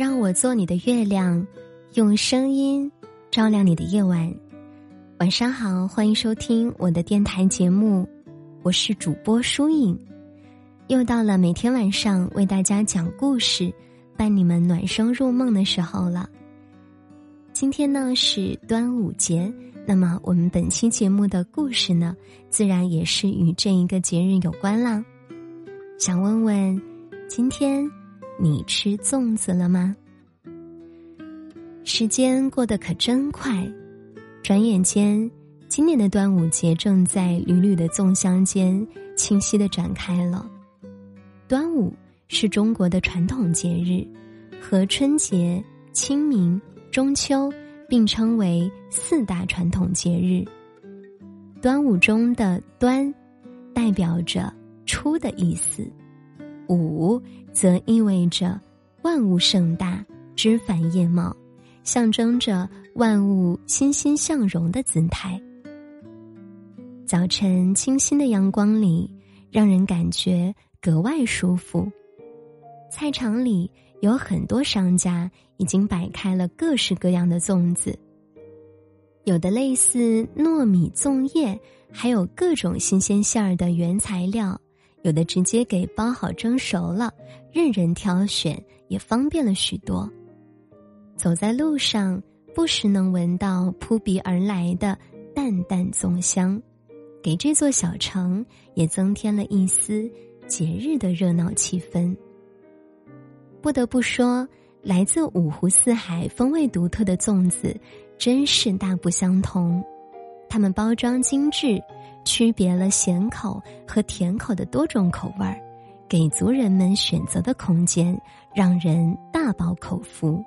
让我做你的月亮，用声音照亮你的夜晚。晚上好，欢迎收听我的电台节目，我是主播舒影。又到了每天晚上为大家讲故事、伴你们暖声入梦的时候了。今天呢是端午节，那么我们本期节目的故事呢，自然也是与这一个节日有关啦。想问问，今天你吃粽子了吗？时间过得可真快，转眼间，今年的端午节正在缕缕的粽香间清晰的展开了。端午是中国的传统节日，和春节、清明、中秋并称为四大传统节日。端午中的“端”，代表着。初的意思，五则意味着万物盛大、枝繁叶茂，象征着万物欣欣向荣的姿态。早晨清新的阳光里，让人感觉格外舒服。菜场里有很多商家已经摆开了各式各样的粽子，有的类似糯米粽叶，还有各种新鲜馅儿的原材料。有的直接给包好蒸熟了，任人挑选，也方便了许多。走在路上，不时能闻到扑鼻而来的淡淡粽香，给这座小城也增添了一丝节日的热闹气氛。不得不说，来自五湖四海、风味独特的粽子，真是大不相同。它们包装精致。区别了咸口和甜口的多种口味儿，给足人们选择的空间，让人大饱口福。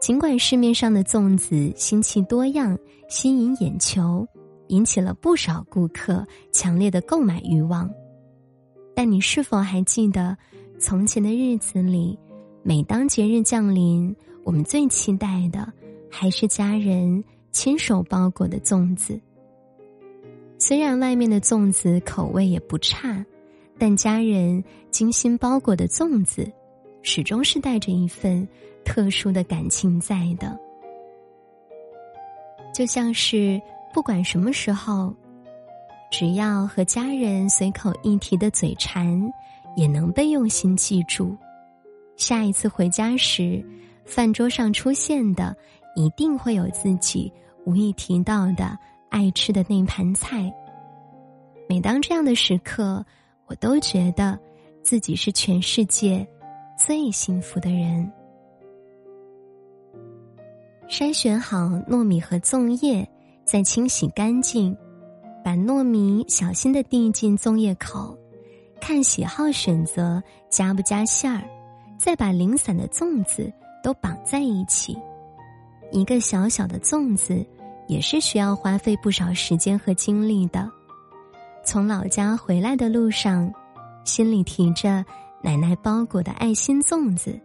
尽管市面上的粽子新奇多样，吸引眼球，引起了不少顾客强烈的购买欲望，但你是否还记得，从前的日子里，每当节日降临，我们最期待的还是家人亲手包裹的粽子。虽然外面的粽子口味也不差，但家人精心包裹的粽子，始终是带着一份特殊的感情在的。就像是不管什么时候，只要和家人随口一提的嘴馋，也能被用心记住。下一次回家时，饭桌上出现的一定会有自己无意提到的。爱吃的那盘菜。每当这样的时刻，我都觉得自己是全世界最幸福的人。筛选好糯米和粽叶，再清洗干净，把糯米小心的递进粽叶口，看喜好选择加不加馅儿，再把零散的粽子都绑在一起。一个小小的粽子。也是需要花费不少时间和精力的。从老家回来的路上，心里提着奶奶包裹的爱心粽子，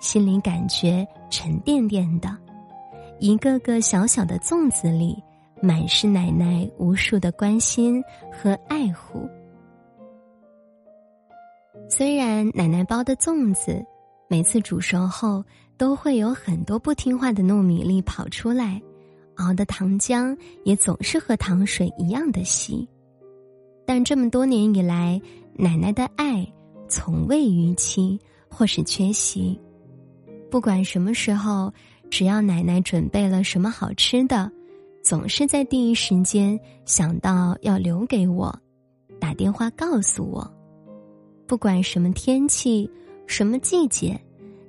心里感觉沉甸甸的。一个个小小的粽子里，满是奶奶无数的关心和爱护。虽然奶奶包的粽子，每次煮熟后都会有很多不听话的糯米粒跑出来。熬的糖浆也总是和糖水一样的稀，但这么多年以来，奶奶的爱从未逾期或是缺席。不管什么时候，只要奶奶准备了什么好吃的，总是在第一时间想到要留给我，打电话告诉我。不管什么天气、什么季节，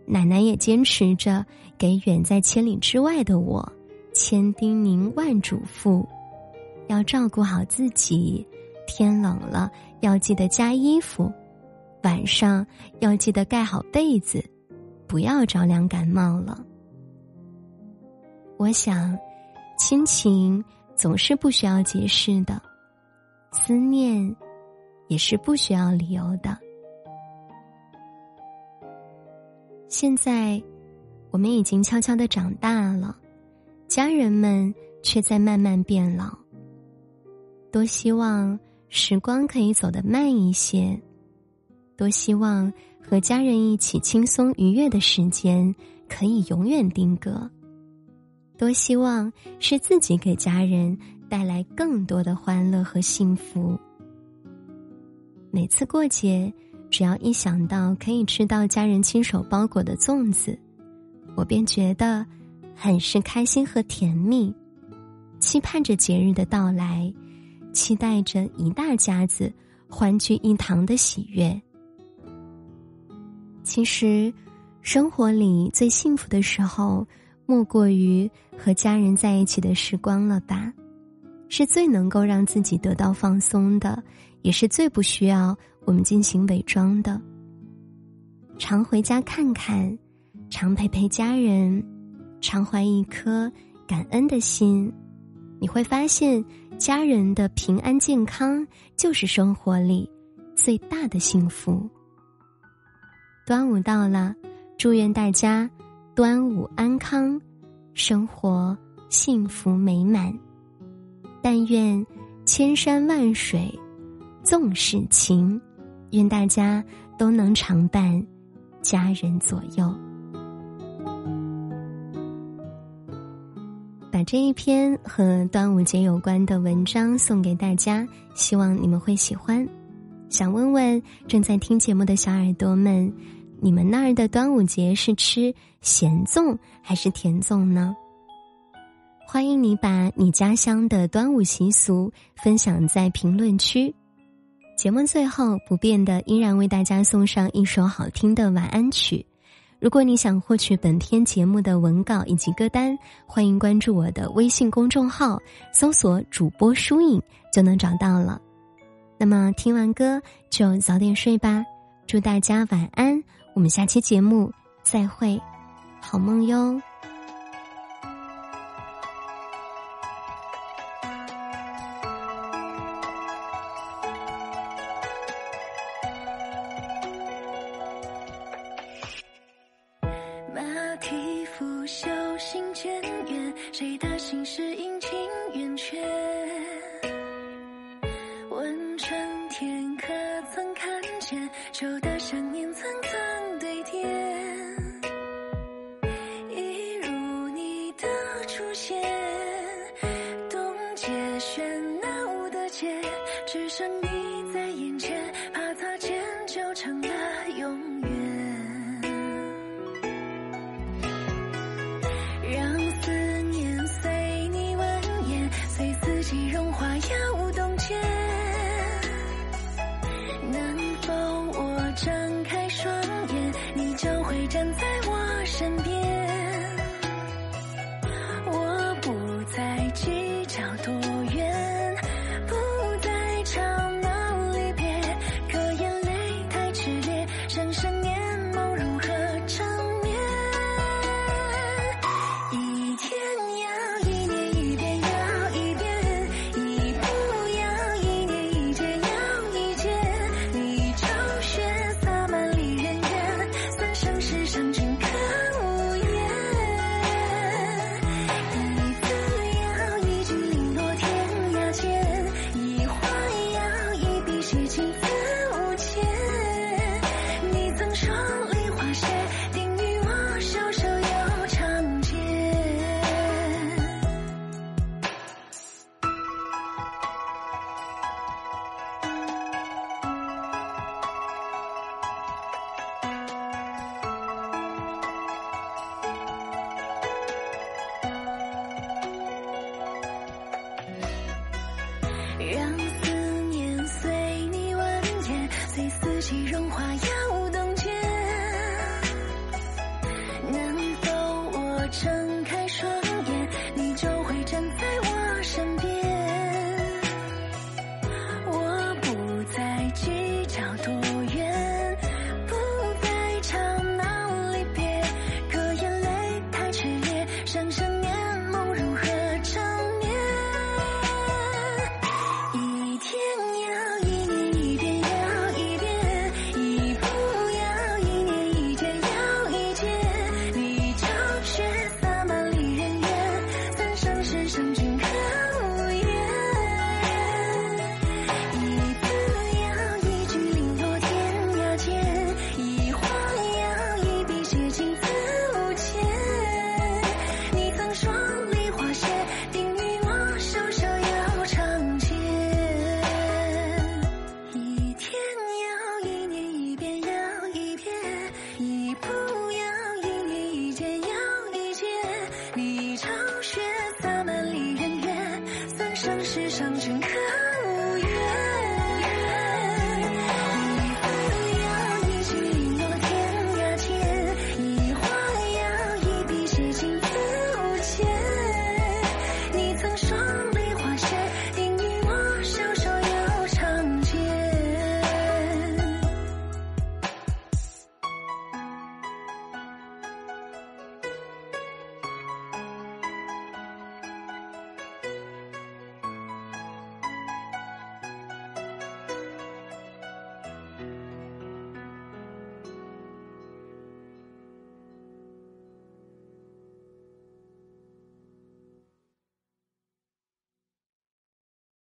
奶奶也坚持着给远在千里之外的我。千叮咛万嘱咐，要照顾好自己。天冷了要记得加衣服，晚上要记得盖好被子，不要着凉感冒了。我想，亲情总是不需要解释的，思念也是不需要理由的。现在，我们已经悄悄的长大了。家人们却在慢慢变老。多希望时光可以走得慢一些，多希望和家人一起轻松愉悦的时间可以永远定格。多希望是自己给家人带来更多的欢乐和幸福。每次过节，只要一想到可以吃到家人亲手包裹的粽子，我便觉得很是开心和甜蜜，期盼着节日的到来，期待着一大家子欢聚一堂的喜悦。其实，生活里最幸福的时候。莫过于和家人在一起的时光了吧，是最能够让自己得到放松的，也是最不需要我们进行伪装的。常回家看看，常陪陪家人，常怀一颗感恩的心，你会发现家人的平安健康就是生活里最大的幸福。端午到了，祝愿大家。端午安康，生活幸福美满。但愿千山万水纵使情，愿大家都能常伴家人左右。这一篇和端午节有关的文章送给大家，希望你们会喜欢。想问问正在听节目的小耳朵们。你们那儿的端午节是吃咸粽还是甜粽呢？欢迎你把你家乡的端午习俗分享在评论区。节目最后不变的依然为大家送上一首好听的晚安曲。如果你想获取本篇节目的文稿以及歌单，欢迎关注我的微信公众号，搜索“主播疏影”就能找到了。那么听完歌就早点睡吧，祝大家晚安。我们下期节目再会，好梦哟。谁的心事阴晴圆缺？问春天可曾看见秋的想念层层堆叠？一如你的出现，冻结喧闹的街，只剩你在眼前。让思念随你蜿蜒，随四季融化。